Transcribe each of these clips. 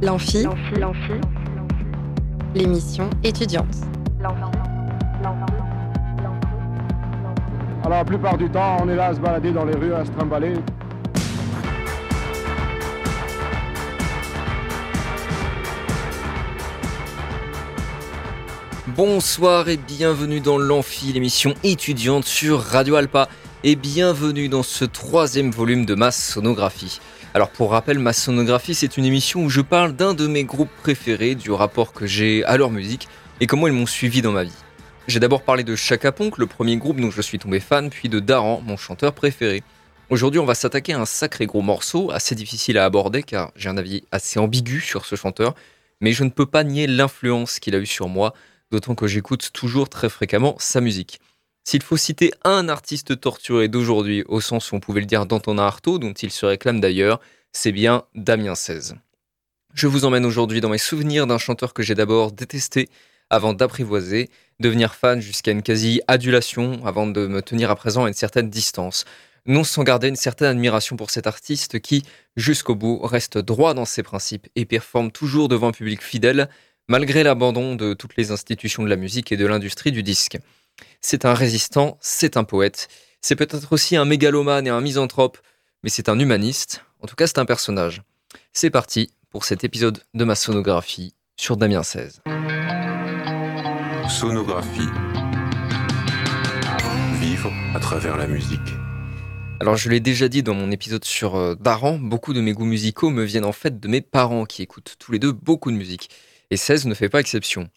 L'amphi, l'émission étudiante. Alors la plupart du temps, on est là à se balader dans les rues, à se trimballer. Bonsoir et bienvenue dans l'Amphi, l'émission étudiante sur Radio Alpa. Et bienvenue dans ce troisième volume de ma sonographie. Alors pour rappel, ma sonographie, c'est une émission où je parle d'un de mes groupes préférés, du rapport que j'ai à leur musique et comment ils m'ont suivi dans ma vie. J'ai d'abord parlé de Chaka le premier groupe dont je suis tombé fan, puis de Daran, mon chanteur préféré. Aujourd'hui, on va s'attaquer à un sacré gros morceau, assez difficile à aborder car j'ai un avis assez ambigu sur ce chanteur, mais je ne peux pas nier l'influence qu'il a eu sur moi, d'autant que j'écoute toujours très fréquemment sa musique. S'il faut citer un artiste torturé d'aujourd'hui, au sens où on pouvait le dire d'Antonin Artaud, dont il se réclame d'ailleurs, c'est bien Damien XVI. Je vous emmène aujourd'hui dans mes souvenirs d'un chanteur que j'ai d'abord détesté avant d'apprivoiser, devenir fan jusqu'à une quasi-adulation avant de me tenir à présent à une certaine distance. Non sans garder une certaine admiration pour cet artiste qui, jusqu'au bout, reste droit dans ses principes et performe toujours devant un public fidèle, malgré l'abandon de toutes les institutions de la musique et de l'industrie du disque. C'est un résistant, c'est un poète, c'est peut-être aussi un mégalomane et un misanthrope, mais c'est un humaniste, en tout cas c'est un personnage. C'est parti pour cet épisode de ma sonographie sur Damien XVI. Sonographie. Vivre à travers la musique. Alors je l'ai déjà dit dans mon épisode sur euh, Daran, beaucoup de mes goûts musicaux me viennent en fait de mes parents qui écoutent tous les deux beaucoup de musique. Et 16 ne fait pas exception.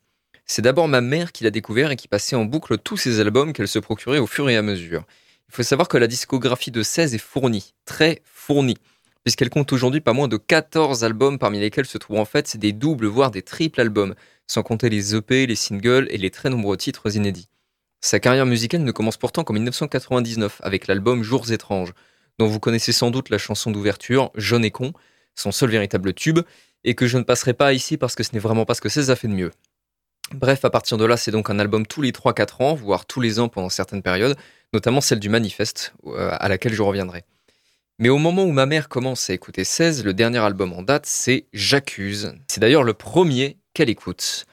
C'est d'abord ma mère qui l'a découvert et qui passait en boucle tous ses albums qu'elle se procurait au fur et à mesure. Il faut savoir que la discographie de 16 est fournie, très fournie, puisqu'elle compte aujourd'hui pas moins de 14 albums parmi lesquels se trouvent en fait des doubles voire des triples albums, sans compter les EP, les singles et les très nombreux titres inédits. Sa carrière musicale ne commence pourtant qu'en 1999 avec l'album Jours étranges, dont vous connaissez sans doute la chanson d'ouverture Jaune et con, son seul véritable tube, et que je ne passerai pas ici parce que ce n'est vraiment pas ce que 16 a fait de mieux. Bref, à partir de là, c'est donc un album tous les 3-4 ans, voire tous les ans pendant certaines périodes, notamment celle du Manifeste, euh, à laquelle je reviendrai. Mais au moment où ma mère commence à écouter 16, le dernier album en date, c'est J'accuse. C'est d'ailleurs le premier qu'elle écoute.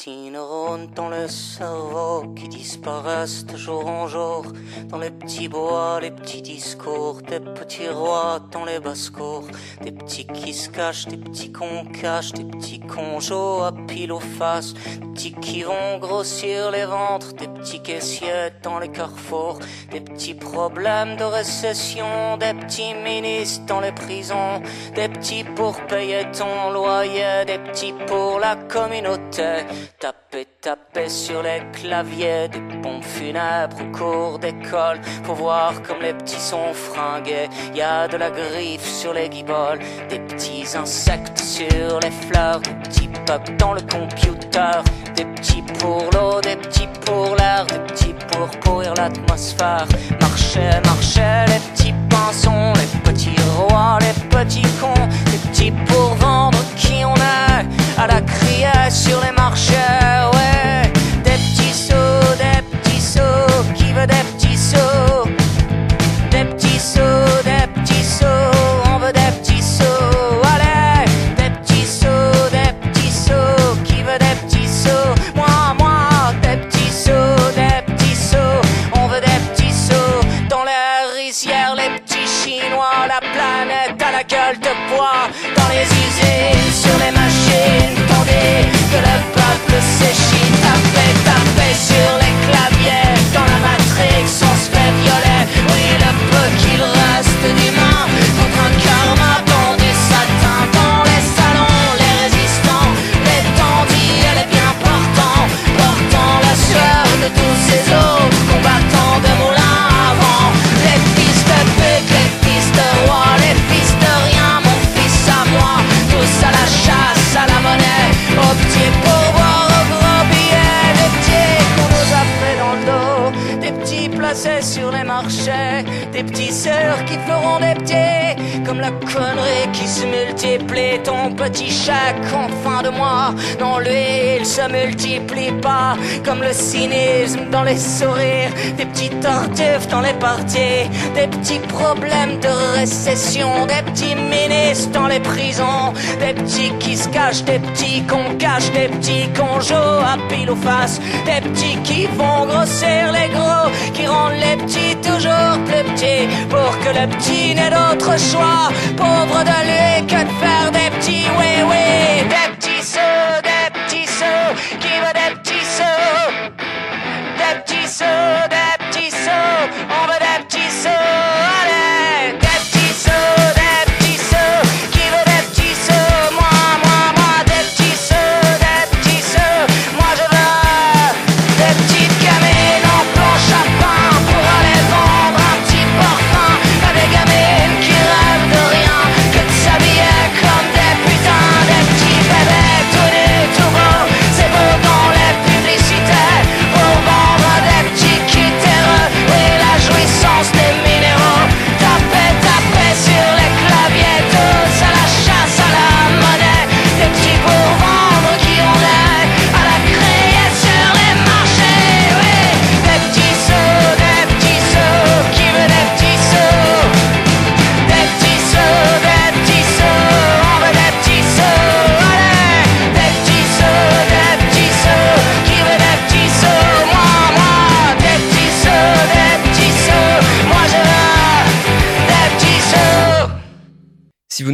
Petits neurones dans le cerveau qui disparaissent de jour en jour. Dans les petits bois, les petits discours. Des petits rois dans les basses-cours. Des petits qui se cachent, des petits qu'on cache. Des petits conjos à pile aux faces. Des petits qui vont grossir les ventres. Des petits caissiers dans les carrefours. Des petits problèmes de récession. Des petits ministres dans les prisons. Des petits pour payer ton loyer. Des petits pour la communauté. Taper, taper sur les claviers des pompes funèbres au cours d'école pour voir comme les petits sont fringués. Y a de la griffe sur les guiboles, des petits insectes sur les fleurs, des petits bugs dans le computer, des petits pour l'eau, des petits pour l'air, des petits pour pourrir l'atmosphère. Marcher, marcher, les petits pinsons, les petits rois, les petits cons, des petits pour vendre qui on est à la criée sur les marchait. Des la connerie qui se multiplie. Ton petit chèque en fin de mois, non lui il se multiplie pas. Comme le cynisme dans les sourires, des petits tartuffes dans les parties, des petits problèmes de récession, petits dans les prisons, des petits qui se cachent, des petits qu'on cache, des petits qu'on joue à pile ou face, des petits qui vont grossir les gros, qui rendent les petits toujours plus petits, pour que le petit n'ait d'autre choix, pauvre de lui que de faire des petits, oui, oui, des petits sous, des petits sous, qui veut des petits sous, des petits sous,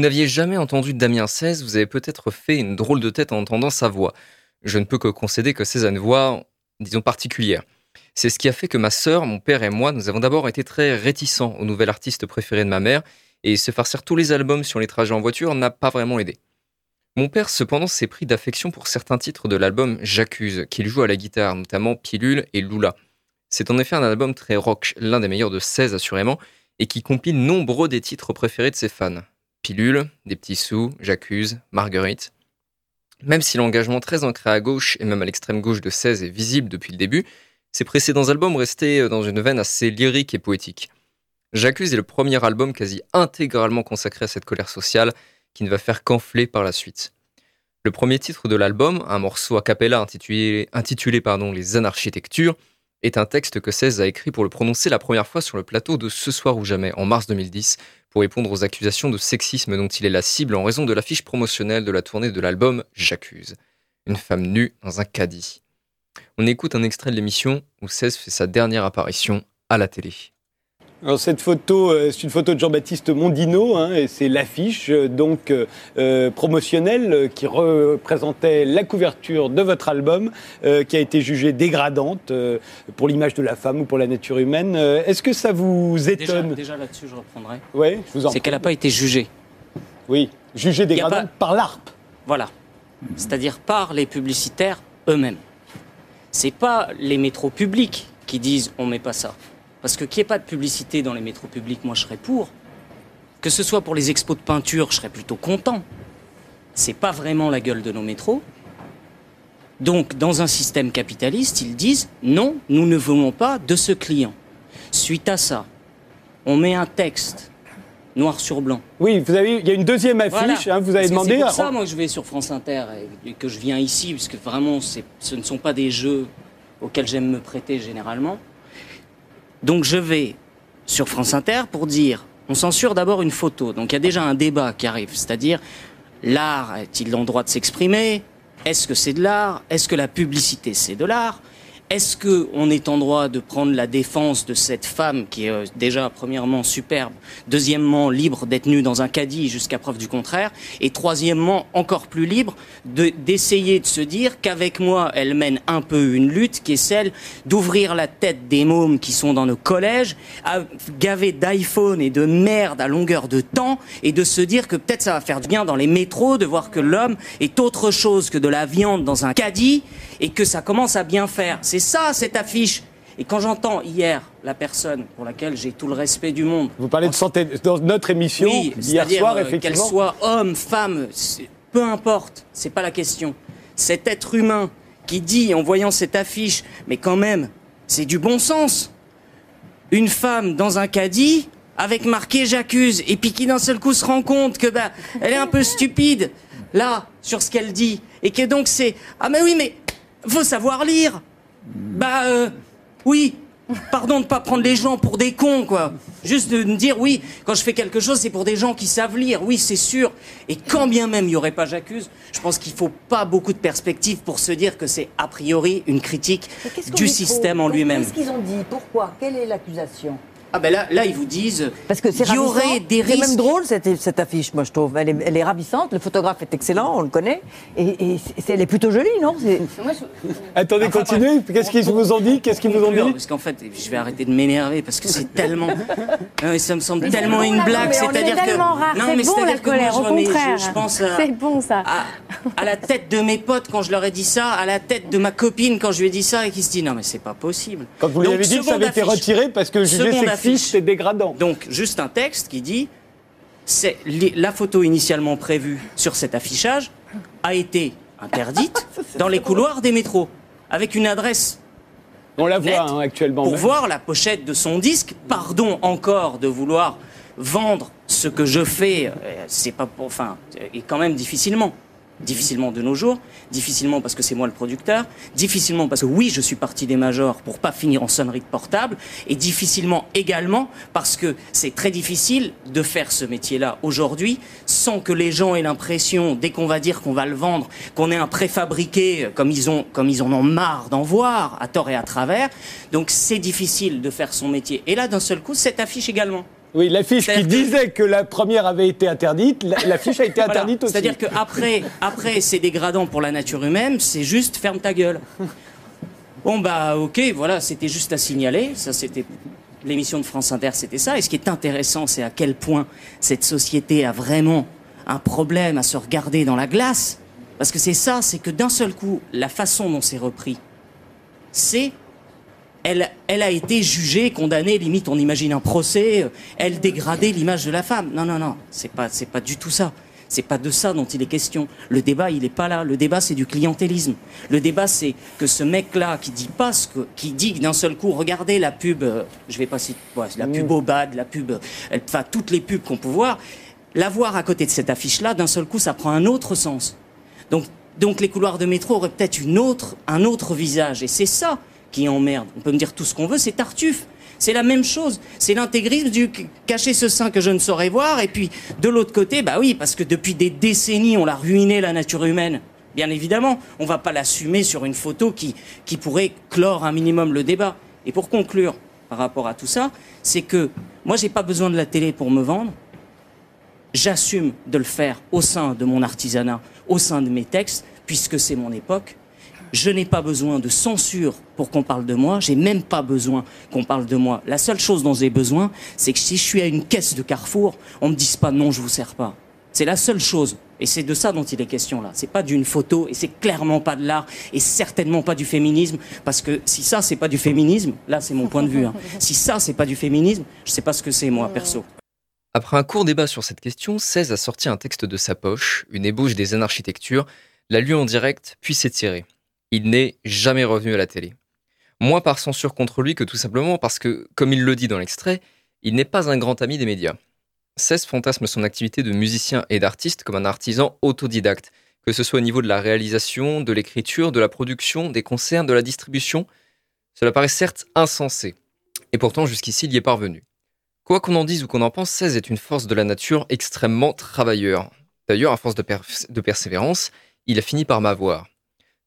n'aviez jamais entendu Damien 16, vous avez peut-être fait une drôle de tête en entendant sa voix. Je ne peux que concéder que c'est une voix, disons, particulière. C'est ce qui a fait que ma sœur, mon père et moi, nous avons d'abord été très réticents au nouvel artiste préféré de ma mère, et se farcir tous les albums sur les trajets en voiture n'a pas vraiment aidé. Mon père, cependant, s'est pris d'affection pour certains titres de l'album J'accuse, qu'il joue à la guitare, notamment Pilule et Lula. C'est en effet un album très rock, l'un des meilleurs de 16 assurément, et qui compile nombreux des titres préférés de ses fans. Des petits sous, J'accuse, Marguerite. Même si l'engagement très ancré à gauche et même à l'extrême gauche de 16 est visible depuis le début, ses précédents albums restaient dans une veine assez lyrique et poétique. J'accuse est le premier album quasi intégralement consacré à cette colère sociale qui ne va faire qu'enfler par la suite. Le premier titre de l'album, un morceau a cappella intitulé, Les Anarchitectures, est un texte que 16 a écrit pour le prononcer la première fois sur le plateau de Ce soir ou jamais en mars 2010 pour répondre aux accusations de sexisme dont il est la cible en raison de l'affiche promotionnelle de la tournée de l'album J'accuse. Une femme nue dans un caddie. On écoute un extrait de l'émission où 16 fait sa dernière apparition à la télé. Alors cette photo, euh, c'est une photo de Jean-Baptiste Mondino, hein, et c'est l'affiche euh, donc euh, promotionnelle qui représentait la couverture de votre album, euh, qui a été jugée dégradante euh, pour l'image de la femme ou pour la nature humaine. Est-ce que ça vous Déjà, étonne? déjà là-dessus, je reprendrai. Oui, je vous en C'est qu'elle n'a pas été jugée. Oui, jugée dégradante pas- par l'ARP. Voilà. C'est-à-dire par les publicitaires eux-mêmes. C'est pas les métros publics qui disent on met pas ça. Parce que qu'il n'y ait pas de publicité dans les métros publics, moi je serais pour. Que ce soit pour les expos de peinture, je serais plutôt content. C'est pas vraiment la gueule de nos métros. Donc, dans un système capitaliste, ils disent non, nous ne voulons pas de ce client. Suite à ça, on met un texte noir sur blanc. Oui, vous avez, il y a une deuxième affiche, Voilà. hein, vous avez demandé. C'est pour ça, moi, que je vais sur France Inter et que je viens ici, parce que vraiment, ce ne sont pas des jeux auxquels j'aime me prêter généralement. Donc, je vais sur France Inter pour dire on censure d'abord une photo. Donc, il y a déjà un débat qui arrive, c'est-à-dire l'art est-il en droit de s'exprimer? Est-ce que c'est de l'art? Est-ce que la publicité, c'est de l'art? Est-ce que on est en droit de prendre la défense de cette femme qui est euh, déjà premièrement superbe, deuxièmement libre d'être nue dans un caddie jusqu'à preuve du contraire, et troisièmement encore plus libre de d'essayer de se dire qu'avec moi elle mène un peu une lutte qui est celle d'ouvrir la tête des mômes qui sont dans nos collèges, à gaver d'iPhone et de merde à longueur de temps, et de se dire que peut-être ça va faire du bien dans les métros de voir que l'homme est autre chose que de la viande dans un caddie et que ça commence à bien faire. C'est ça cette affiche. Et quand j'entends hier la personne pour laquelle j'ai tout le respect du monde, Vous parlez de santé dans notre émission oui, hier soir, euh, qu'elle effectivement. soit homme, femme, peu importe, c'est pas la question. Cet être humain qui dit en voyant cette affiche, mais quand même, c'est du bon sens. Une femme dans un caddie, avec marqué j'accuse, et puis qui d'un seul coup se rend compte que bah, elle est un peu stupide, là, sur ce qu'elle dit, et que donc c'est ah mais oui mais faut savoir lire. Bah euh, oui, Pardon de pas prendre les gens pour des cons, quoi. Juste de me dire, oui, quand je fais quelque chose, c'est pour des gens qui savent lire. Oui, c'est sûr. Et quand bien même il n'y aurait pas j'accuse, je pense qu'il faut pas beaucoup de perspectives pour se dire que c'est a priori une critique du système en lui-même. Qu'est-ce qu'ils ont dit Pourquoi Quelle est l'accusation ah ben là, là, ils vous disent. Parce que c'est y aurait des C'est même risques. drôle cette, cette affiche, moi je trouve. Elle est, elle est ravissante. Le photographe est excellent, on le connaît. Et, et c'est- elle est plutôt jolie, non? C'est- Attendez, Enfin, continuez. Qu'est-ce qu'ils vous ont dit? Qu'est-ce qu'ils vous ont dit? Parce qu'en fait, je vais arrêter de m'énerver parce que c'est tellement. Non, mais ça me semble tellement bon, une blague. C'est-à-dire que. tellement rare, Non, c'est mais bon, c'est-à-dire la colère, je au remets- je- contraire. Je, pense à, C'est bon, ça. À, à la tête de mes potes quand je leur ai dit ça, à la tête de ma copine quand je lui ai dit ça et qui se dit non, mais c'est pas possible. Quand vous lui avez dit que ça avait été retiré parce que jugé Seconde sexiste affiche. et dégradant. Donc, juste un texte qui dit c'est la photo initialement prévue sur cet affichage a été interdite dans les couloirs des métros avec une adresse On la voit hein, actuellement. pour même. voir la pochette de son disque. Pardon encore de vouloir vendre ce que je fais. euh, C'est pas pour, enfin, euh, et quand même difficilement. Difficilement de nos jours, difficilement parce que c'est moi le producteur, difficilement parce que oui, je suis parti des majors pour pas finir en sonnerie de portable, et difficilement également parce que c'est très difficile de faire ce métier-là aujourd'hui sans que les gens aient l'impression, dès qu'on va dire qu'on va le vendre, qu'on est un préfabriqué, comme ils ont, comme ils en ont marre d'en voir à tort et à travers. Donc c'est difficile de faire son métier. Et là, d'un seul coup, cette affiche également. Oui, l'affiche qui que- disait que la première avait été interdite, la- l'affiche a été Voilà. interdite aussi. C'est-à-dire qu'après, après, c'est dégradant pour la nature humaine, c'est juste ferme ta gueule. Bon, bah, ok, voilà, c'était juste à signaler. Ça, c'était. L'émission de France Inter, c'était ça. Et ce qui est intéressant, c'est à quel point cette société a vraiment un problème à se regarder dans la glace. Parce que c'est ça, c'est que d'un seul coup, la façon dont c'est repris, c'est elle, elle a été jugée, condamnée, limite on imagine un procès, euh, elle dégradait l'image de la femme. Non, non, non, c'est pas, c'est pas du tout ça. C'est pas de ça dont il est question. Le débat, il est pas là. Le débat, c'est du clientélisme. Le débat, c'est que ce mec-là qui dit pas ce que, qui dit d'un seul coup, regardez la pub, euh, je vais pas citer, ouais, la pub au bad, la pub, euh, elle- enfin toutes les pubs qu'on peut voir, la voir à côté de cette affiche-là, d'un seul coup, ça prend un autre sens. Donc, donc les couloirs de métro auraient peut-être une autre, un autre visage. Et c'est ça qui emmerde. On peut me dire tout ce qu'on veut, c'est Tartuffe. C'est la même chose. C'est l'intégrisme du cacher ce sein que je ne saurais voir. Et puis, de l'autre côté, bah oui, parce que depuis des décennies, on l'a ruiné, la nature humaine. Bien évidemment, on va pas l'assumer sur une photo qui, qui pourrait clore un minimum le débat. Et pour conclure par rapport à tout ça, c'est que moi, j'ai pas besoin de la télé pour me vendre j'assume de le faire au sein de mon artisanat, au sein de mes textes, puisque c'est mon époque. Je n'ai pas besoin de censure pour qu'on parle de moi, j'ai même pas besoin qu'on parle de moi. La seule chose dont j'ai besoin, c'est que si je suis à une caisse de Carrefour, on me dise pas non, je vous sers pas. C'est la seule chose. Et c'est de ça dont il est question là. C'est pas d'une photo et c'est clairement pas de l'art et certainement pas du féminisme. Parce que si ça c'est pas du féminisme, là c'est mon point de vue. hein. Si ça c'est pas du féminisme, je sais pas ce que c'est moi perso. Après un court débat sur cette question, 16 a sorti un texte de sa poche, une ébauche des anarchitectures, l'a lu en direct, puis s'est tiré. Il n'est jamais revenu à la télé. Moins par censure contre lui que tout simplement parce que, comme il le dit dans l'extrait, il n'est pas un grand ami des médias. 16 fantasme son activité de musicien et d'artiste comme un artisan autodidacte, que ce soit au niveau de la réalisation, de l'écriture, de la production, des concerts, de la distribution. Cela paraît certes insensé. Et pourtant, jusqu'ici, il y est parvenu. Quoi qu'on en dise ou qu'on en pense, 16 est une force de la nature extrêmement travailleur. D'ailleurs, à force de persévérance, il a fini par m'avoir.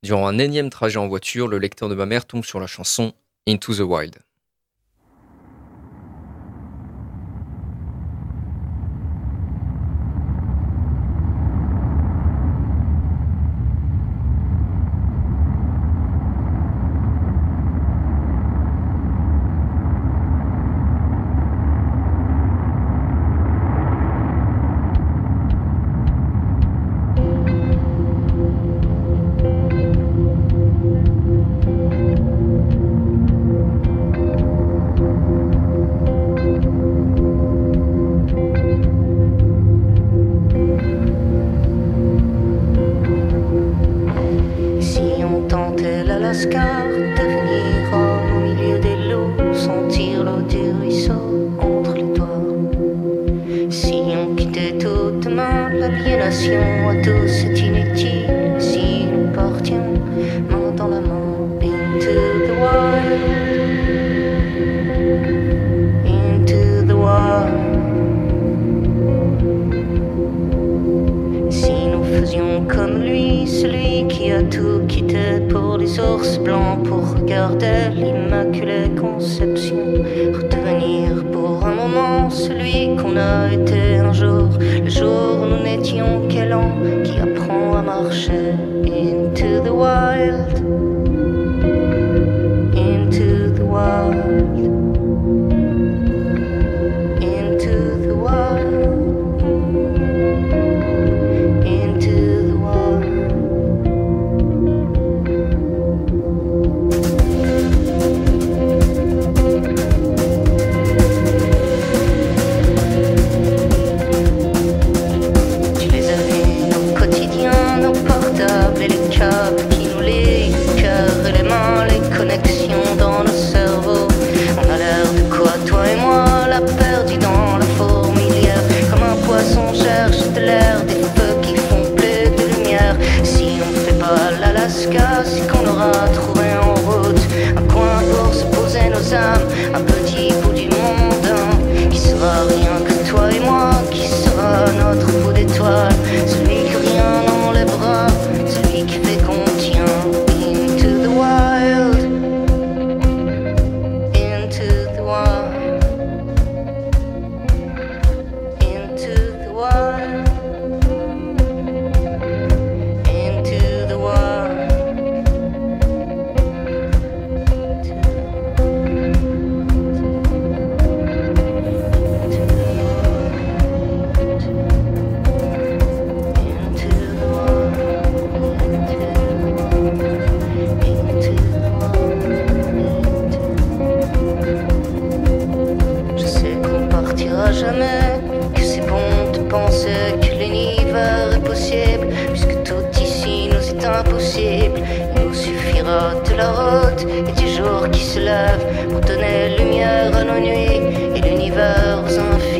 Durant un énième trajet en voiture, le lecteur de ma mère tombe sur la chanson Into the Wild. La route et du jour qui se lève pour donner lumière à nos nuits et l'univers aux infinis.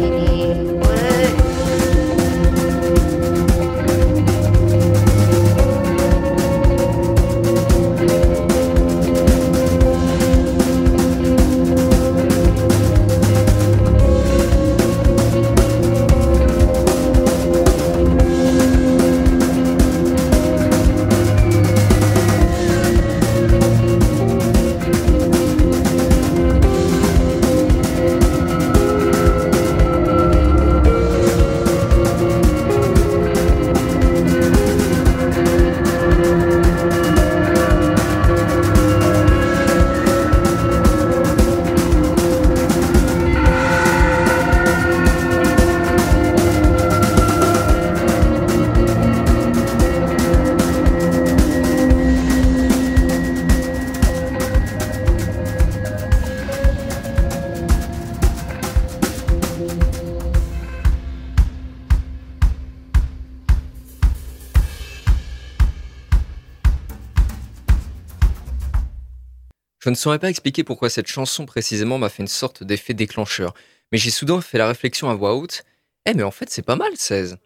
Je ne saurais pas expliquer pourquoi cette chanson précisément m'a fait une sorte d'effet déclencheur, mais j'ai soudain fait la réflexion à voix haute Eh, mais en fait, c'est pas mal 16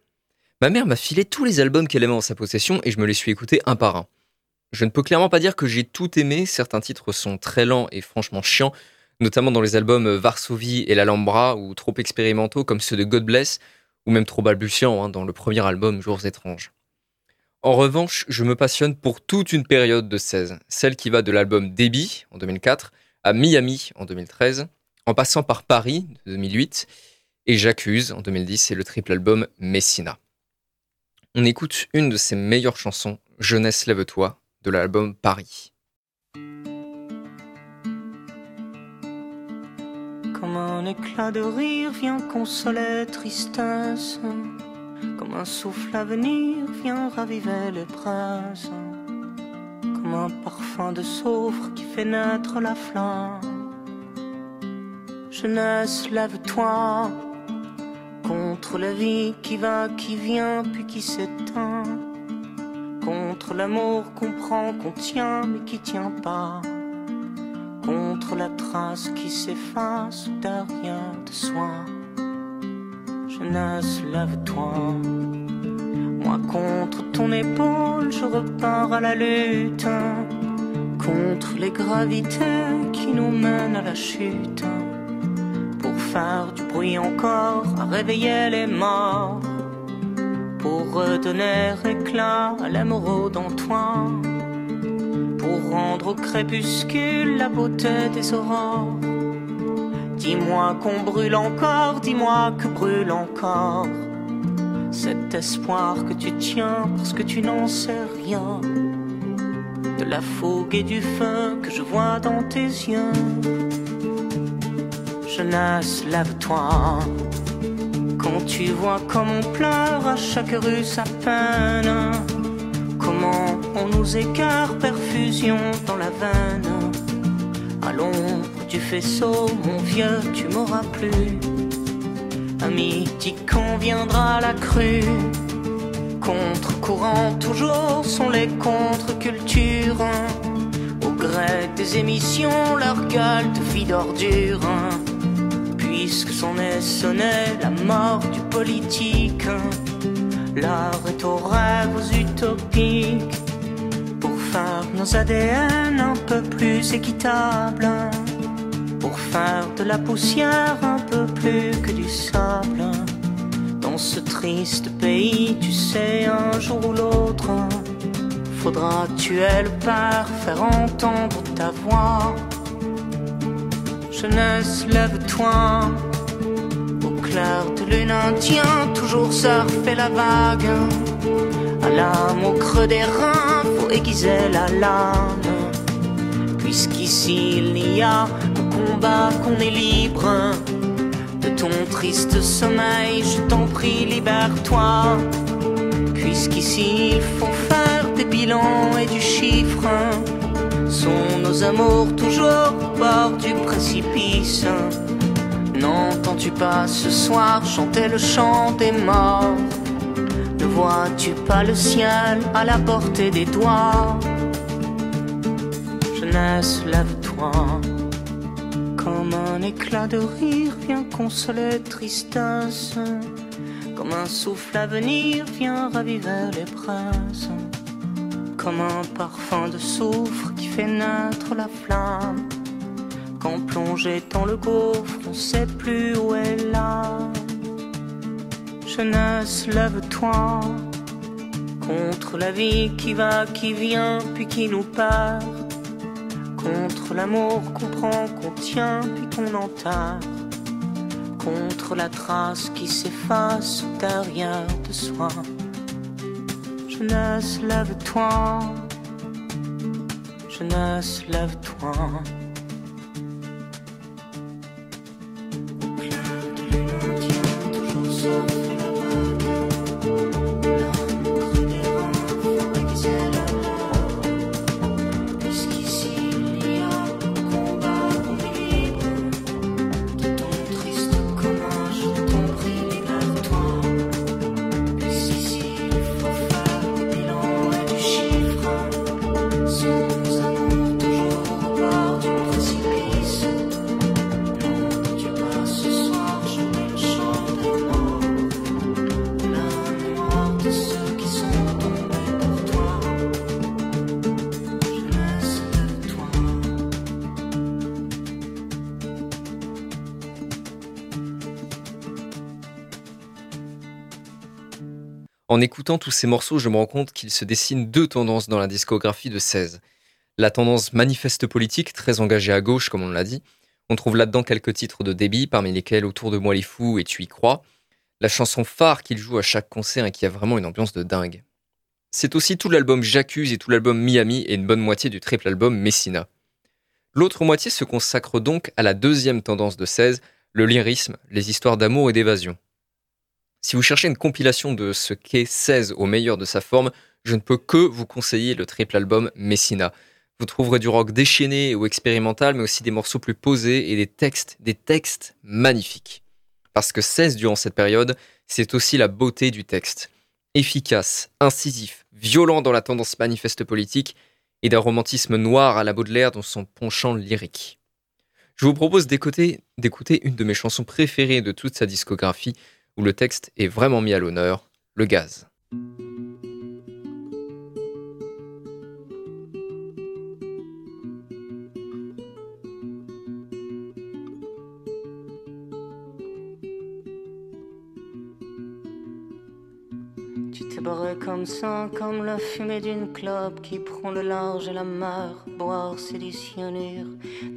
Ma mère m'a filé tous les albums qu'elle aimait en sa possession et je me les suis écoutés un par un. Je ne peux clairement pas dire que j'ai tout aimé, certains titres sont très lents et franchement chiants, notamment dans les albums Varsovie et l'Alhambra, ou trop expérimentaux comme ceux de God Bless, ou même trop balbutiants hein, dans le premier album Jours étranges. En revanche, je me passionne pour toute une période de 16, celle qui va de l'album Débit en 2004 à Miami en 2013, en passant par Paris de 2008 et J'accuse en 2010 et le triple album Messina. On écoute une de ses meilleures chansons, Jeunesse lève-toi, de l'album Paris. Comme un souffle à venir vient raviver les braises. Comme un parfum de soufre qui fait naître la flamme. Jeunesse, lève-toi contre la vie qui va, qui vient, puis qui s'éteint. Contre l'amour qu'on prend, qu'on tient, mais qui tient pas. Contre la trace qui s'efface derrière de soi. Jeunesse, lève-toi. Moi contre ton épaule, je repars à la lutte. Contre les gravités qui nous mènent à la chute. Pour faire du bruit encore, à réveiller les morts. Pour redonner éclat à l'émeraude en. Pour rendre au crépuscule la beauté des aurores. Dis-moi qu'on brûle encore, dis-moi que brûle encore cet espoir que tu tiens parce que tu n'en sais rien. De la fougue et du feu que je vois dans tes yeux. Jeunesse, lève-toi. Quand tu vois comme on pleure à chaque rue sa peine. Comment on nous écarte perfusion dans la veine. L'ombre du faisceau, mon vieux, tu m'auras plus. À midi qu'on viendra la crue. Contre-courant, toujours sont les contre-cultures. Au gré des émissions, leur gueule de vie d'ordure. Puisque s'en est sonné la mort du politique. L'art est aux rêves utopiques. Pour faire nos ADN un peu plus équitables de la poussière un peu plus que du sable. Dans ce triste pays, tu sais, un jour ou l'autre, faudra tuer le père, faire entendre ta voix. Jeunesse, lève-toi, au clair de lune indien, toujours surfer la vague. À l'âme au creux des reins, faut aiguiser la lame. Puisqu'ici il n'y a qu'on est libre de ton triste sommeil, je t'en prie, libère-toi. Puisqu'ici il faut faire des bilans et du chiffre, sont nos amours toujours au bord du précipice. N'entends-tu pas ce soir chanter le chant des morts? Ne vois-tu pas le ciel à la portée des doigts? Jeunesse, lève-toi. Éclat de rire vient consoler tristesse. Comme un souffle à venir vient raviver les presses. Comme un parfum de soufre qui fait naître la flamme. Quand plongé dans le gouffre, on sait plus où est l'âme. Jeunesse, lève-toi contre la vie qui va, qui vient, puis qui nous perd contre l'amour qu'on prend, qu'on tient, puis qu'on enterre. Contre la trace qui s'efface derrière de soi. Jeunesse, lève-toi. Jeunesse, lève-toi. En écoutant tous ces morceaux, je me rends compte qu'il se dessine deux tendances dans la discographie de 16. La tendance manifeste politique, très engagée à gauche, comme on l'a dit. On trouve là-dedans quelques titres de débit, parmi lesquels Autour de moi les fous et Tu y crois. La chanson phare qu'il joue à chaque concert et qui a vraiment une ambiance de dingue. C'est aussi tout l'album J'accuse et tout l'album Miami et une bonne moitié du triple album Messina. L'autre moitié se consacre donc à la deuxième tendance de 16, le lyrisme, les histoires d'amour et d'évasion. Si vous cherchez une compilation de ce qu'est 16 au meilleur de sa forme, je ne peux que vous conseiller le triple album Messina. Vous trouverez du rock déchaîné ou expérimental, mais aussi des morceaux plus posés et des textes, des textes magnifiques. Parce que 16 durant cette période, c'est aussi la beauté du texte. Efficace, incisif, violent dans la tendance manifeste politique et d'un romantisme noir à la Baudelaire dans son penchant lyrique. Je vous propose d'écouter une de mes chansons préférées de toute sa discographie, où le texte est vraiment mis à l'honneur, le gaz. Tu comme ça, comme la fumée d'une clope qui prend le large et la mer. Boire, cyanure.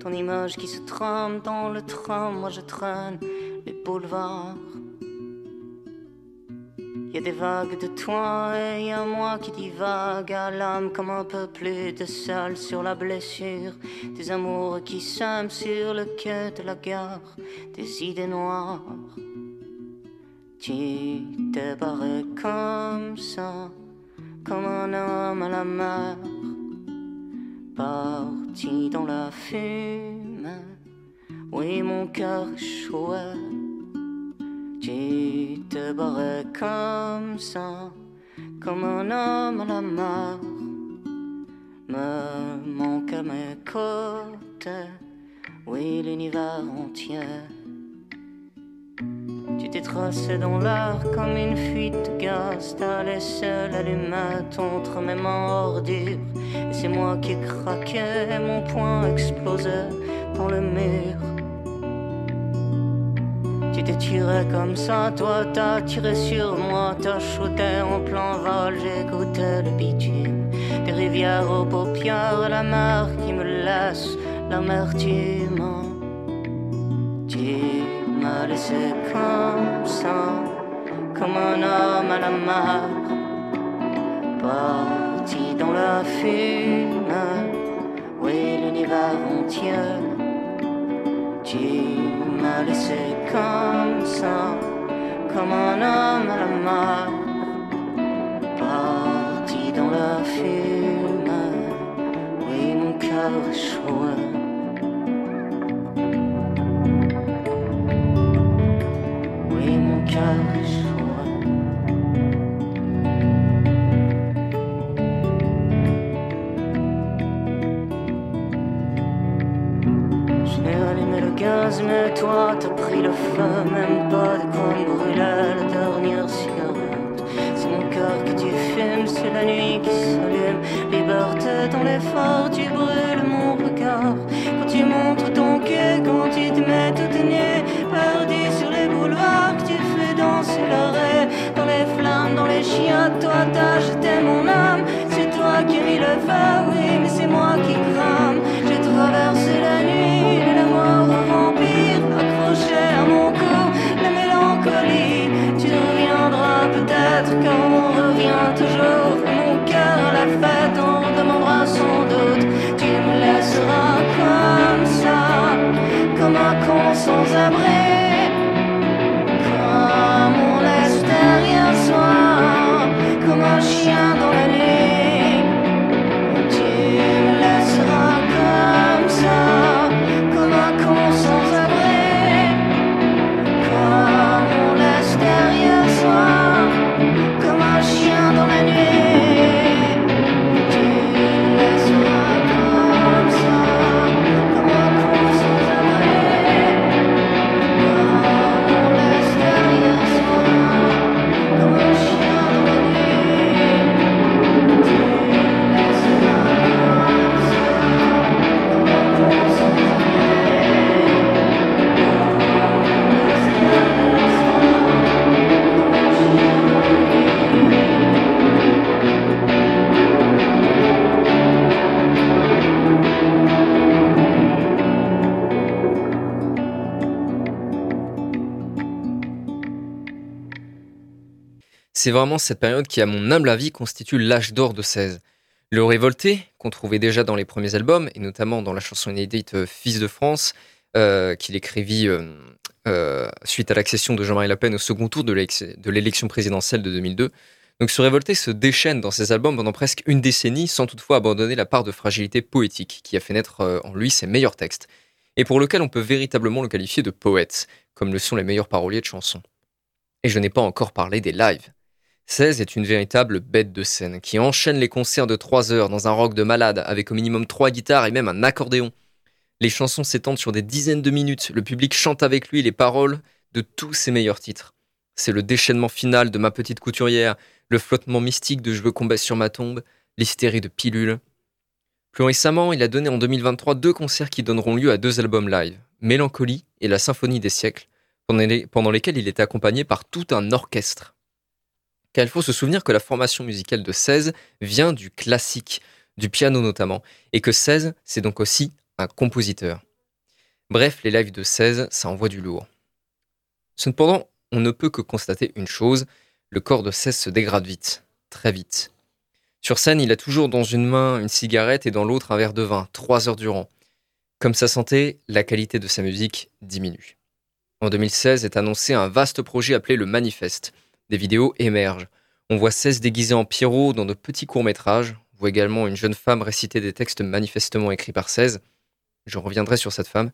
Ton image qui se trame dans le tram, moi je traîne les boulevards. Y a des vagues de toi et y moi qui divague à l'âme comme un peu plus de sel sur la blessure. Des amours qui sèment sur le quai de la gare, des idées noires. Tu t'es barré comme ça, comme un homme à la mer, parti dans la fumée. Oui, mon cœur échouait. Tu te barrais comme ça, comme un homme à la mer, me manque à mes côtés. Oui, l'univers entier. Tu t'es tracé dans l'air comme une fuite de gaz. T'as laissé l'allumette entre mes mains ordures. Et c'est moi qui ai craqué, mon poing explosé dans le mur. Tu t'es tiré comme ça, toi t'as tiré sur moi, t'as shooté en plein vol, goûté le bitume. Des rivières aux paupières, la mer qui me laisse l'amertume. Tu m'as laissé comme ça, comme un homme à la mer, parti dans la fumée, oui l'univers entier. Tu m'as laissé comme ça, comme un homme à la mer, parti dans la fumée, oui mon cœur échoué. Oui, mon mais toi t'as pris le feu, même pas de quoi me brûler la dernière cigarette. C'est mon cœur que tu fumes, c'est la nuit qui s'allume. Liberté dans l'effort, tu brûles mon regard. Quand tu montres ton quai, quand tu te mets toute nue, perdu sur les boulevards, tu fais danser l'arrêt. Dans les flammes, dans les chiens, toi t'as jeté mon âme. C'est toi qui as mis le feu, oui, mais c'est moi qui crame. Sans abri. C'est vraiment cette période qui, à mon humble avis, constitue l'âge d'or de 16. Le révolté, qu'on trouvait déjà dans les premiers albums, et notamment dans la chanson inédite euh, Fils de France, euh, qu'il écrivit euh, suite à l'accession de Jean-Marie Le Pen au second tour de l'élection présidentielle de 2002. Donc ce révolté se déchaîne dans ses albums pendant presque une décennie, sans toutefois abandonner la part de fragilité poétique qui a fait naître en lui ses meilleurs textes, et pour lequel on peut véritablement le qualifier de poète, comme le sont les meilleurs paroliers de chansons. Et je n'ai pas encore parlé des lives. 16 est une véritable bête de scène qui enchaîne les concerts de 3 heures dans un rock de malade avec au minimum 3 guitares et même un accordéon. Les chansons s'étendent sur des dizaines de minutes, le public chante avec lui les paroles de tous ses meilleurs titres. C'est le déchaînement final de ma petite couturière, le flottement mystique de Je veux combattre sur ma tombe, l'hystérie de pilule. Plus récemment, il a donné en 2023 deux concerts qui donneront lieu à deux albums live, Mélancolie et La Symphonie des siècles, pendant lesquels il était accompagné par tout un orchestre. Car il faut se souvenir que la formation musicale de 16 vient du classique, du piano notamment, et que 16, c'est donc aussi un compositeur. Bref, les lives de 16, ça envoie du lourd. Cependant, on ne peut que constater une chose, le corps de 16 se dégrade vite, très vite. Sur scène, il a toujours dans une main une cigarette et dans l'autre un verre de vin, trois heures durant. Comme sa santé, la qualité de sa musique diminue. En 2016 est annoncé un vaste projet appelé le Manifeste. Des vidéos émergent. On voit 16 déguisés en Pierrot dans de petits courts-métrages. On voit également une jeune femme réciter des textes manifestement écrits par 16. Je reviendrai sur cette femme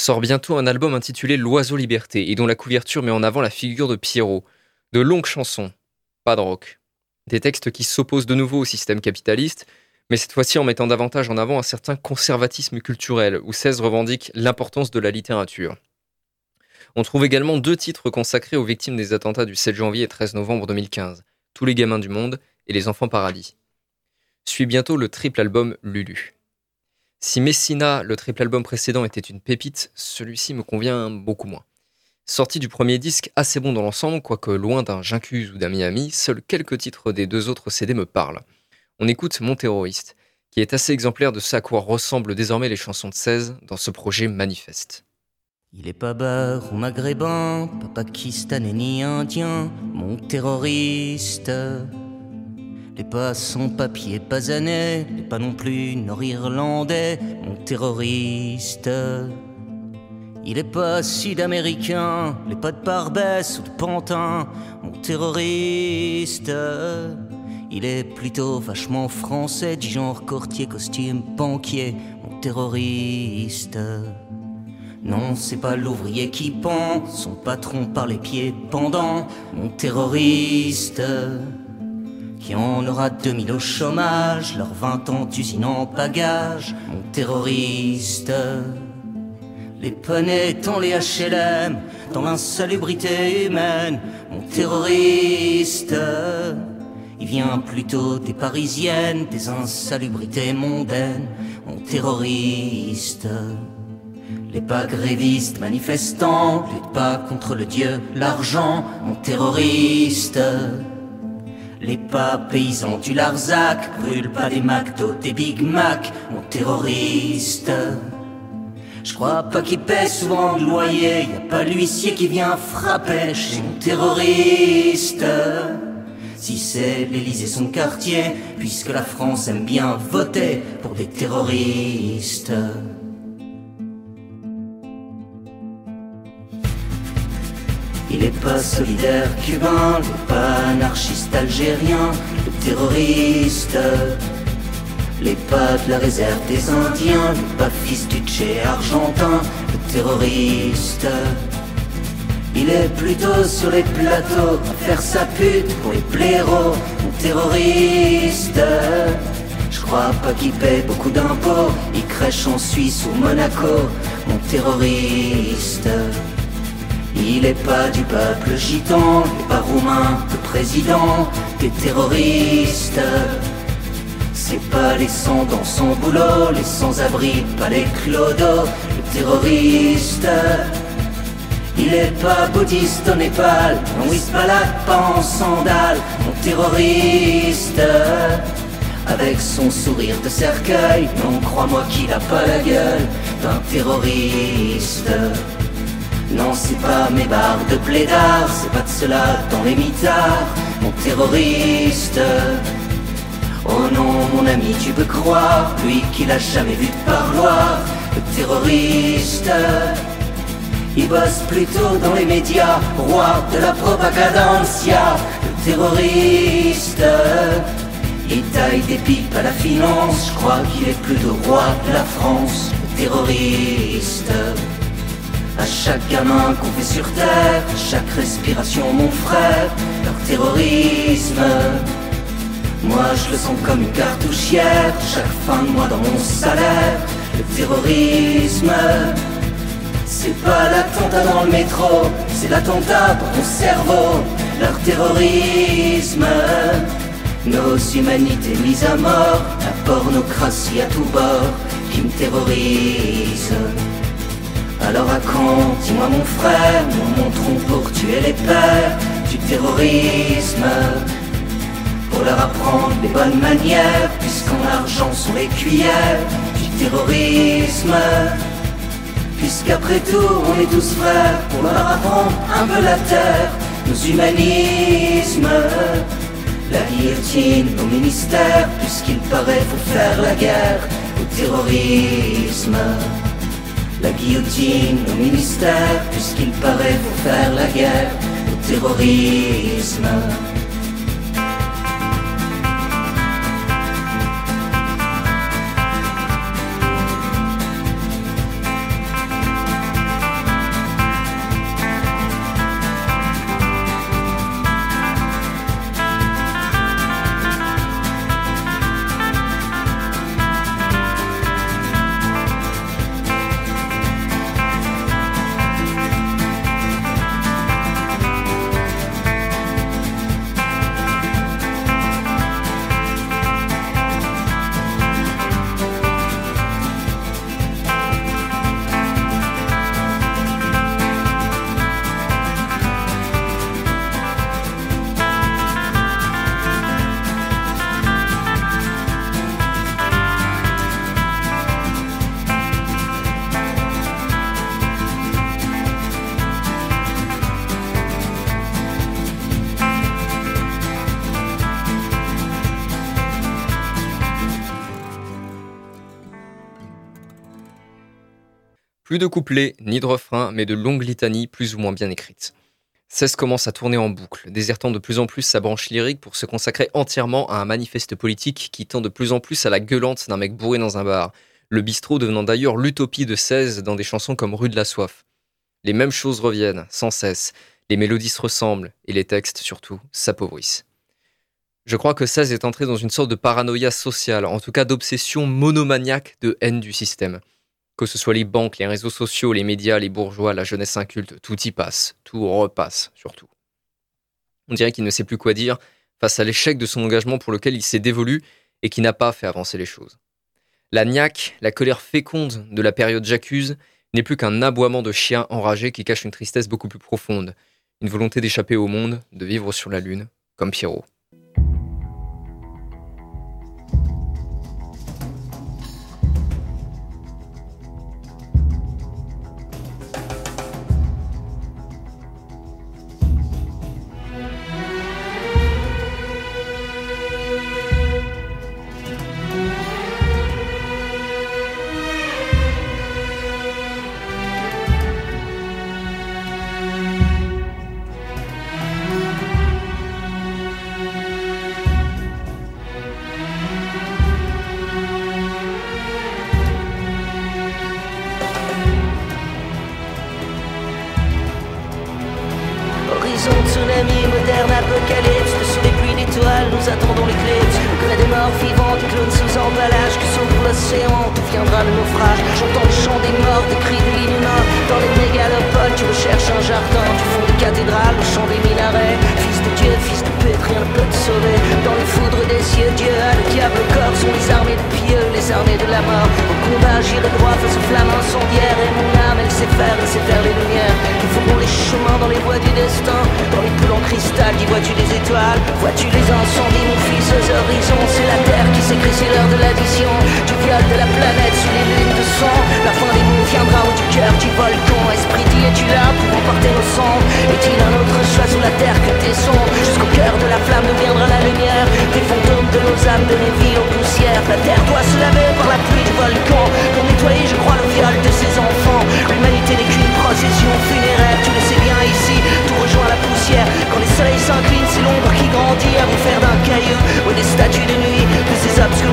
sort bientôt un album intitulé L'Oiseau Liberté et dont la couverture met en avant la figure de Pierrot. De longues chansons, pas de rock. Des textes qui s'opposent de nouveau au système capitaliste, mais cette fois-ci en mettant davantage en avant un certain conservatisme culturel, où 16 revendique l'importance de la littérature. On trouve également deux titres consacrés aux victimes des attentats du 7 janvier et 13 novembre 2015, Tous les gamins du monde et Les enfants paradis. Suit bientôt le triple album Lulu. Si Messina, le triple album précédent, était une pépite, celui-ci me convient beaucoup moins. Sorti du premier disque assez bon dans l'ensemble, quoique loin d'un Jincuse ou d'un Miami, seuls quelques titres des deux autres CD me parlent. On écoute Mon terroriste, qui est assez exemplaire de ce à quoi ressemblent désormais les chansons de 16 dans ce projet manifeste. Il est pas beurre ou maghrébin, pas pakistanais ni indien, mon terroriste. Les pas son papier pas années, les pas non plus nord-irlandais, mon terroriste. Il est pas sud-américain, les pas de Barbès ou de Pantin, mon terroriste. Il est plutôt vachement français, du genre courtier, costume, banquier, mon terroriste. Non, c'est pas l'ouvrier qui pend, son patron par les pieds pendant, mon terroriste qui en aura 2000 au chômage, leurs 20 ans d'usine en pagage, mon terroriste. Les poneys dans les HLM, dans l'insalubrité humaine, mon terroriste. Il vient plutôt des parisiennes, des insalubrités mondaines, mon terroriste. Les pas grévistes manifestants luttent pas contre le dieu, l'argent, mon terroriste. Les pas paysans du Larzac brûlent pas des McDo, des Big Mac, mon terroriste. Je crois pas qu'il paie souvent de loyer, y a pas l'huissier qui vient frapper chez mon terroriste. Si c'est l'Élysée son quartier, puisque la France aime bien voter pour des terroristes. Il est pas solidaire cubain, il pas anarchiste algérien, le terroriste. Les pas de la réserve des Indiens, le pas fils du Tché argentin, le terroriste. Il est plutôt sur les plateaux à faire sa pute pour les blaireaux, mon terroriste. Je crois pas qu'il paie beaucoup d'impôts, il crèche en Suisse ou Monaco, mon terroriste. Il est pas du peuple gitan, il est pas roumain, le président des terroristes. C'est pas les sans dans son boulot, les sans-abri, pas les clodos, le terroriste. Il est pas bouddhiste au Népal, non il se balade pas en sandales, mon terroriste. Avec son sourire de cercueil, non crois-moi qu'il a pas la gueule d'un terroriste. Non, c'est pas mes barres de plaidard, c'est pas de cela dans les mitards, mon terroriste. Oh non, mon ami, tu peux croire, lui qui l'a jamais vu de parloir, le terroriste. Il bosse plutôt dans les médias, roi de la propagancia, le terroriste. Il taille des pipes à la finance, je crois qu'il est plutôt roi de la France, le terroriste. À chaque gamin qu'on fait sur terre, chaque respiration mon frère, leur terrorisme. Moi je le sens comme une cartouchière, chaque fin de mois dans mon salaire, le terrorisme. C'est pas l'attentat dans le métro, c'est l'attentat pour ton cerveau, leur terrorisme. Nos humanités mises à mort, la pornocratie à tout bord qui me terrorise. Alors raconte, dis-moi mon frère, nous montrons pour tuer les pères du terrorisme. Pour leur apprendre les bonnes manières, puisqu'en argent sont les cuillères du terrorisme. Puisqu'après tout, on est tous frères, pour leur apprendre un peu la terre, nos humanismes. La guillotine au ministère, puisqu'il paraît faut faire la guerre au terrorisme. La guillotine au ministère, puisqu'il paraît faut faire la guerre au terrorisme. Plus de couplets, ni de refrains, mais de longues litanies plus ou moins bien écrites. 16 commence à tourner en boucle, désertant de plus en plus sa branche lyrique pour se consacrer entièrement à un manifeste politique qui tend de plus en plus à la gueulante d'un mec bourré dans un bar, le bistrot devenant d'ailleurs l'utopie de 16 dans des chansons comme Rue de la Soif. Les mêmes choses reviennent, sans cesse, les mélodies se ressemblent, et les textes, surtout, s'appauvrissent. Je crois que 16 est entré dans une sorte de paranoïa sociale, en tout cas d'obsession monomaniaque de haine du système. Que ce soit les banques, les réseaux sociaux, les médias, les bourgeois, la jeunesse inculte, tout y passe, tout repasse surtout. On dirait qu'il ne sait plus quoi dire face à l'échec de son engagement pour lequel il s'est dévolu et qui n'a pas fait avancer les choses. La niaque, la colère féconde de la période j'accuse, n'est plus qu'un aboiement de chien enragé qui cache une tristesse beaucoup plus profonde, une volonté d'échapper au monde, de vivre sur la lune, comme Pierrot. Chant des morts, des cris des l'inhumain. Dans les mégalopoles, tu recherches un jardin. Du fond des cathédrales, le chant des minarets. Fils de Dieu, fils de pute, rien ne peut te sauver. Dans les foudres des cieux, Dieu a le diable au corps. Sont les armées de pieux, les armées de la mort. Au combat, j'irai droit face aux flammes incendiaires Et mon âme, elle sait faire, elle sait faire les lumières. Qui feront les chemins dans les voies du destin Dans les poules en cristal, dis vois-tu des étoiles? Vois-tu les incendies, mon fils, aux horizons? C'est la terre qui s'écrit, c'est l'heure de l'addition Du viol de la planète sous les lunes de sang. La fin des mots viendra au du cœur du volcan Esprit, y es-tu là pour emporter nos sangs Est-il un autre choix sous la terre que tes sons? Jusqu'au cœur de la flamme nous viendra la lumière Des fantômes de nos âmes, de nos vies aux poussières. La terre doit se laver par la Pour nettoyer, je crois, le viol de ses enfants. L'humanité n'est qu'une procession funéraire Tu le sais bien ici, tout rejoint la poussière Quand les soleils s'inclinent, c'est l'ombre qui grandit À vous faire d'un caillou ou des statues de nuit De ces obscurantismes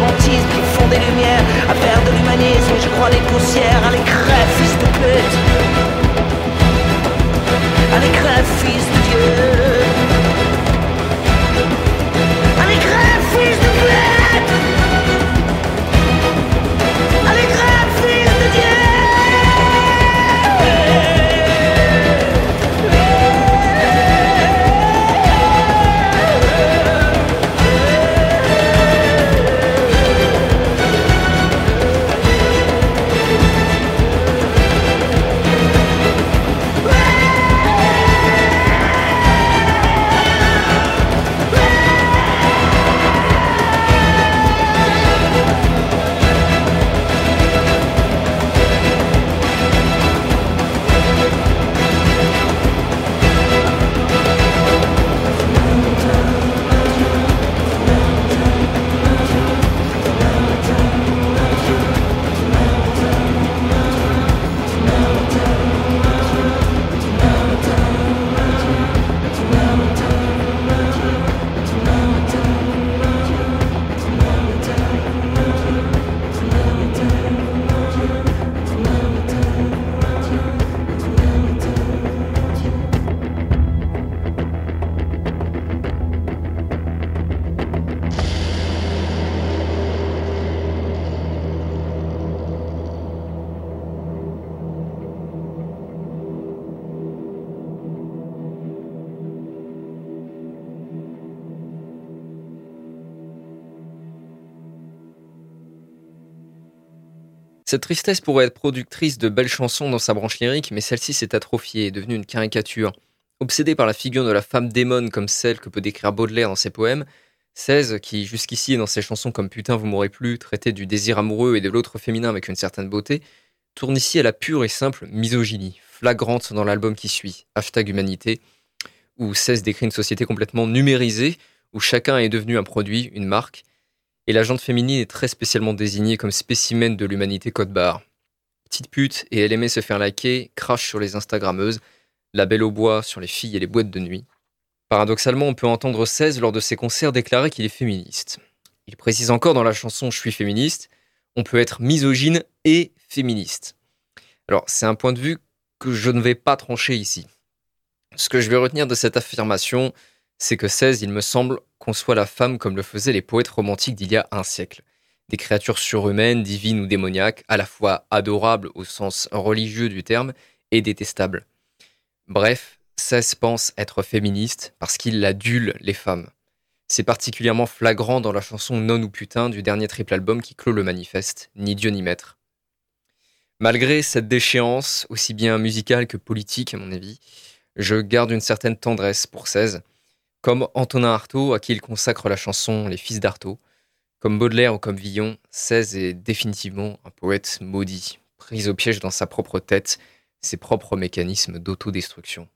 Cette tristesse pourrait être productrice de belles chansons dans sa branche lyrique, mais celle-ci s'est atrophiée, est devenue une caricature. Obsédée par la figure de la femme démone comme celle que peut décrire Baudelaire dans ses poèmes, 16, qui jusqu'ici dans ses chansons comme Putain vous m'aurez plu, traité du désir amoureux et de l'autre féminin avec une certaine beauté, tourne ici à la pure et simple misogynie, flagrante dans l'album qui suit, Hashtag Humanité, où 16 décrit une société complètement numérisée, où chacun est devenu un produit, une marque, et la jante féminine est très spécialement désignée comme spécimen de l'humanité code barre. Petite pute, et elle aimait se faire liker, crache sur les Instagrammeuses, la belle au bois sur les filles et les boîtes de nuit. Paradoxalement, on peut entendre 16 lors de ses concerts déclarer qu'il est féministe. Il précise encore dans la chanson Je suis féministe, on peut être misogyne et féministe. Alors, c'est un point de vue que je ne vais pas trancher ici. Ce que je vais retenir de cette affirmation, c'est que 16, il me semble, conçoit la femme comme le faisaient les poètes romantiques d'il y a un siècle. Des créatures surhumaines, divines ou démoniaques, à la fois adorables au sens religieux du terme et détestables. Bref, 16 pense être féministe parce qu'il adule les femmes. C'est particulièrement flagrant dans la chanson Non ou Putain du dernier triple album qui clôt le manifeste, Ni Dieu ni Maître. Malgré cette déchéance, aussi bien musicale que politique à mon avis, je garde une certaine tendresse pour 16 comme Antonin Artaud, à qui il consacre la chanson Les Fils d'Artaud. Comme Baudelaire ou comme Villon, 16 est définitivement un poète maudit, pris au piège dans sa propre tête, ses propres mécanismes d'autodestruction.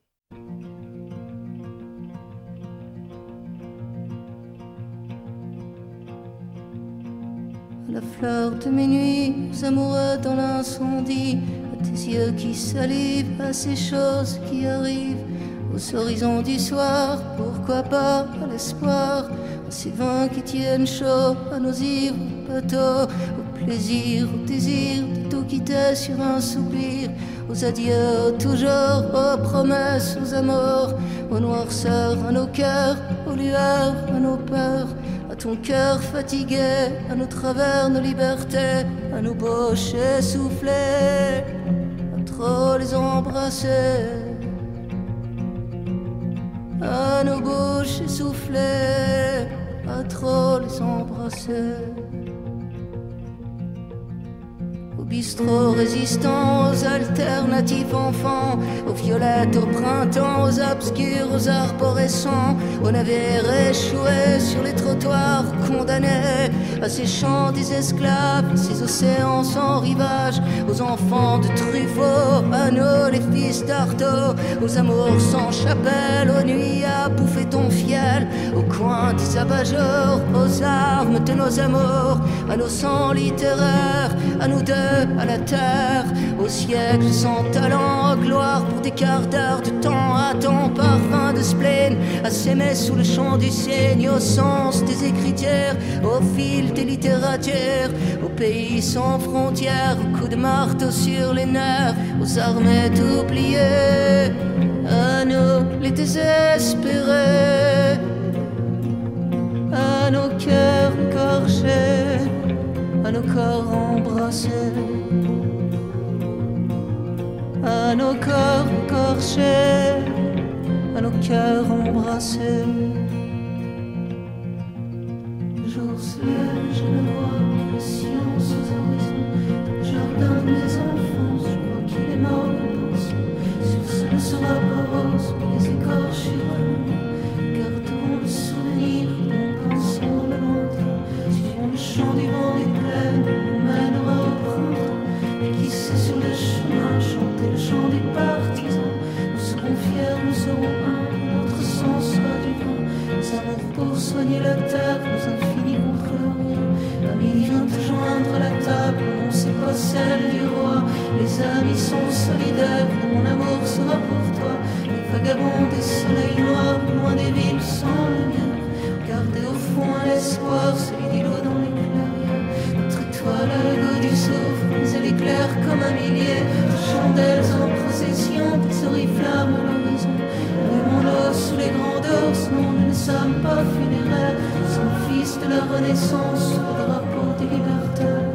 La fleur de mes nuits, amoureux dans l'incendie, tes yeux qui salivent, à ces choses qui arrivent aux horizons du soir, pourquoi pas à l'espoir, à ces vents qui tiennent chaud, à nos ivres bateaux, au plaisir, au désir de tout quitter sur un soupir, aux adieux toujours, aux promesses, aux amours, aux noirceurs, à nos cœurs, aux lueurs, à nos peurs, à ton cœur fatigué, à nos travers, nos libertés, à nos bouches essoufflées, à trop les embrasser à nos bouches essoufflées, à trop les embrasser bistrot résistants, aux alternatifs enfants, aux violettes au printemps, aux obscurs, aux arborescents, aux navires échoués sur les trottoirs, condamnés à ces champs des esclaves, ces océans sans rivage, aux enfants de Truffaut, à nous les fils d'Artaud, aux amours sans chapelle, aux nuits à bouffer ton fiel, au coin des abat-jours, aux armes de nos amours, à nos sangs littéraires, à nous deux à la terre, au siècle sans talent, gloire pour des quarts d'heure de temps, à ton parfum de spleen, à s'aimer sous le chant du cygne, au sens des écritures, au fil des littératures, au pays sans frontières, au coup de marteau sur les nerfs, aux armées oubliées, à nous les désespérés, à nos cœurs écorchés à nos corps embrassés, à nos corps écorchés, à nos cœurs embrassés. Soigner la terre, nos infinis contre. L'ami vient te joindre la table, non c'est pas celle du roi. Les amis sont solidaires, mon amour sera pour toi. Les vagabonds des soleils noirs, loin des villes sans lumière. Gardez au fond un espoir, celui d'îlot dans les clairières. Notre étoile a le goût du souffle, mais elle éclaire comme un millier de chandelles en procession, des oriflammes nous ne sommes pas funéraires, sommes fils de la Renaissance, le drapeau des libertaires.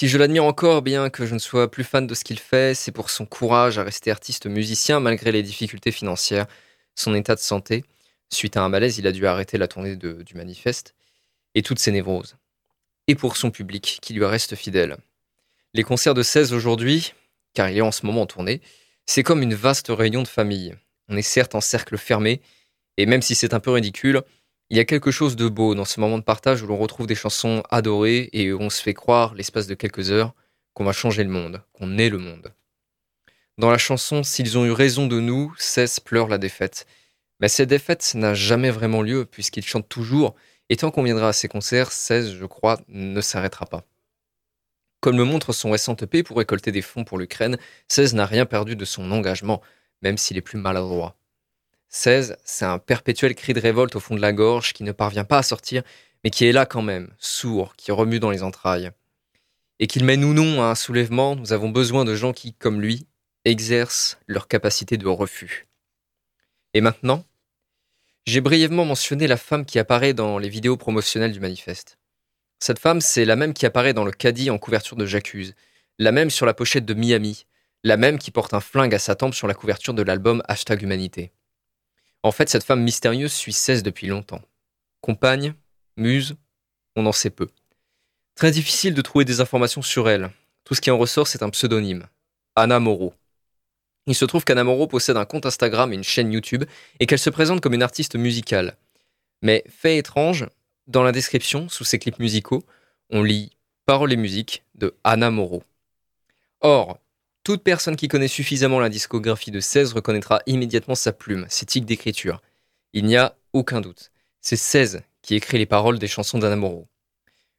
Si je l'admire encore, bien que je ne sois plus fan de ce qu'il fait, c'est pour son courage à rester artiste musicien malgré les difficultés financières, son état de santé. Suite à un malaise, il a dû arrêter la tournée du manifeste et toutes ses névroses. Et pour son public, qui lui reste fidèle. Les concerts de 16 aujourd'hui, car il est en ce moment en tournée, c'est comme une vaste réunion de famille. On est certes en cercle fermé, et même si c'est un peu ridicule, il y a quelque chose de beau dans ce moment de partage où l'on retrouve des chansons adorées et où on se fait croire, l'espace de quelques heures, qu'on va changer le monde, qu'on est le monde. Dans la chanson S'ils ont eu raison de nous, 16 pleure la défaite. Mais cette défaite n'a jamais vraiment lieu puisqu'il chante toujours, et tant qu'on viendra à ses concerts, 16, je crois, ne s'arrêtera pas. Comme le montre son récent EP pour récolter des fonds pour l'Ukraine, 16 n'a rien perdu de son engagement, même s'il est plus maladroit. 16, c'est un perpétuel cri de révolte au fond de la gorge qui ne parvient pas à sortir, mais qui est là quand même, sourd, qui remue dans les entrailles. Et qu'il mène ou non à un soulèvement, nous avons besoin de gens qui, comme lui, exercent leur capacité de refus. Et maintenant, j'ai brièvement mentionné la femme qui apparaît dans les vidéos promotionnelles du manifeste. Cette femme, c'est la même qui apparaît dans le caddie en couverture de J'accuse, la même sur la pochette de Miami, la même qui porte un flingue à sa tempe sur la couverture de l'album Hashtag Humanité. En fait, cette femme mystérieuse suit 16 depuis longtemps. Compagne, muse, on en sait peu. Très difficile de trouver des informations sur elle. Tout ce qui en ressort, c'est un pseudonyme. Anna Moreau. Il se trouve qu'Anna Moreau possède un compte Instagram et une chaîne YouTube et qu'elle se présente comme une artiste musicale. Mais, fait étrange, dans la description, sous ses clips musicaux, on lit Paroles et musique de Anna Moreau. Or, toute personne qui connaît suffisamment la discographie de 16 reconnaîtra immédiatement sa plume, ses tics d'écriture. Il n'y a aucun doute. C'est 16 qui écrit les paroles des chansons d'Anna Moreau.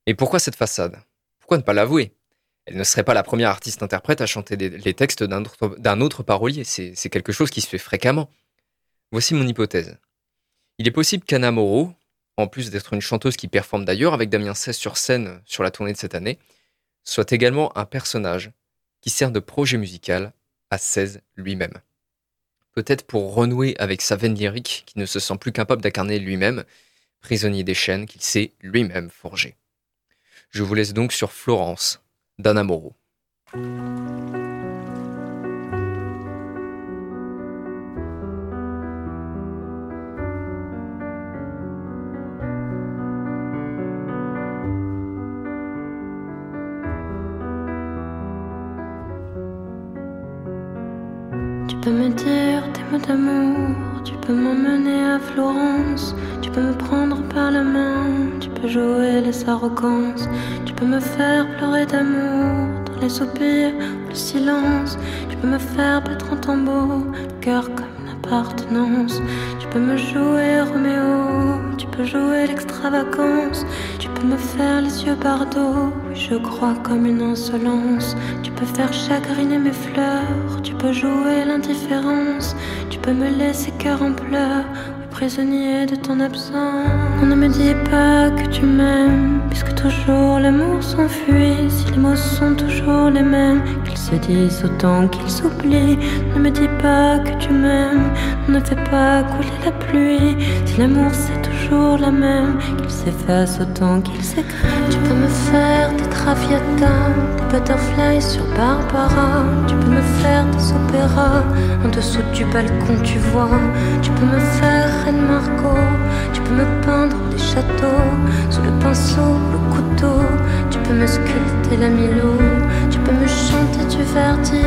Et pourquoi cette façade? Pourquoi ne pas l'avouer? Elle ne serait pas la première artiste-interprète à chanter les textes d'un autre, autre, parolier, c'est quelque chose qui se fait fréquemment. Voici mon hypothèse. Il est possible qu'Anna Moreau, en plus d'être une chanteuse qui performe d'ailleurs avec Damien 16 sur scène sur la tournée de cette année, soit également un personnage qui sert de projet musical à 16 lui-même. Peut-être pour renouer avec sa veine lyrique qui ne se sent plus capable d'incarner lui-même, prisonnier des chaînes qu'il s'est lui-même forgé. Je vous laisse donc sur Florence d'Anna Moreau. Les arrogances, tu peux me faire pleurer d'amour dans les soupirs, le silence, tu peux me faire battre en tambour, cœur comme une appartenance, tu peux me jouer Roméo, tu peux jouer l'extravagance, tu peux me faire les yeux bardeaux, oui je crois comme une insolence, tu peux faire chagriner mes fleurs, tu peux jouer l'indifférence, tu peux me laisser cœur en pleurs, prisonnier de ton absence. Ne me dit pas que tu m'aimes, puisque toujours l'amour s'enfuit, si les mots sont toujours les mêmes, qu'ils se disent autant qu'ils s'oublient. Ne me dis pas que tu m'aimes, ne fais pas couler la pluie, si l'amour c'est toujours la même, qu'il s'efface autant qu'il s'écrit. Tu peux me faire des traviata, des butterflies sur Barbara, tu peux me faire des opéras, en dessous du balcon tu vois, tu peux me faire Reine Margot, tu peux me peindre des châteaux, sous le pinceau, le couteau, tu peux me sculpter la me chanter du Verdi,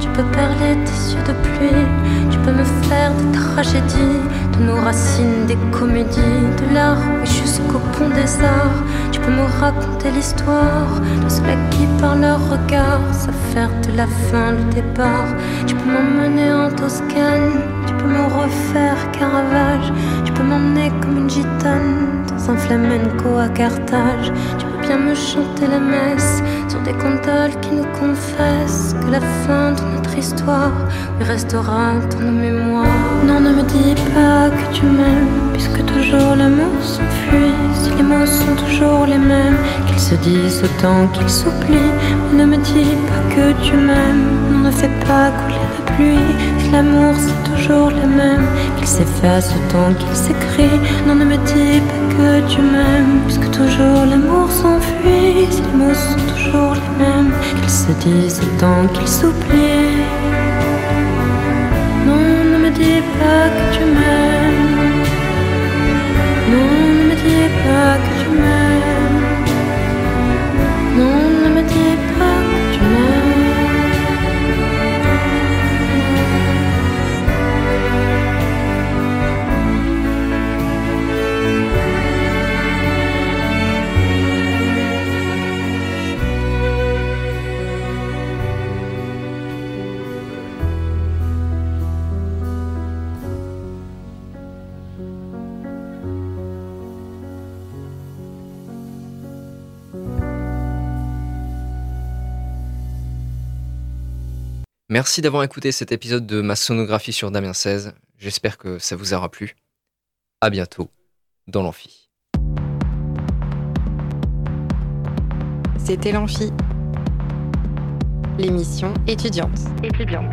tu peux perler tes yeux de pluie, tu peux me faire des tragédies, de nos racines des comédies, de l'art jusqu'au pont des arts, tu peux me raconter l'histoire de ceux qui par leur regard savent de la fin le départ, tu peux m'emmener en Toscane, tu peux me refaire Caravage, tu peux m'emmener comme une gitane dans un flamenco à Carthage, tu bien me chanter la messe sur des gondoles qui nous confessent que la fin de notre histoire lui restera dans nos mémoires. Non, ne me dis pas que tu m'aimes, puisque toujours l'amour s'enfuit. Si les mots sont toujours les mêmes, qu'ils se disent autant qu'ils s'oublient. Ne me dis pas que tu m'aimes, non, ne fais pas couler la pluie. Si l'amour c'est toujours le même, qu'il s'efface autant qu'il s'écrit. Non, ne me dis pas que tu m'aimes, puisque toujours l'amour s'enfuit. Si les mots sont toujours les mêmes, se dit c'est le temps qu'il s'oublie. Non, ne me dis pas que tu m'aimes. Non, ne me dis pas que tu m'aimes. Merci d'avoir écouté cet épisode de ma sonographie sur Damien 16. J'espère que ça vous aura plu. À bientôt dans l'amphi. C'était l'Amphi, l'émission étudiante. Étudiante.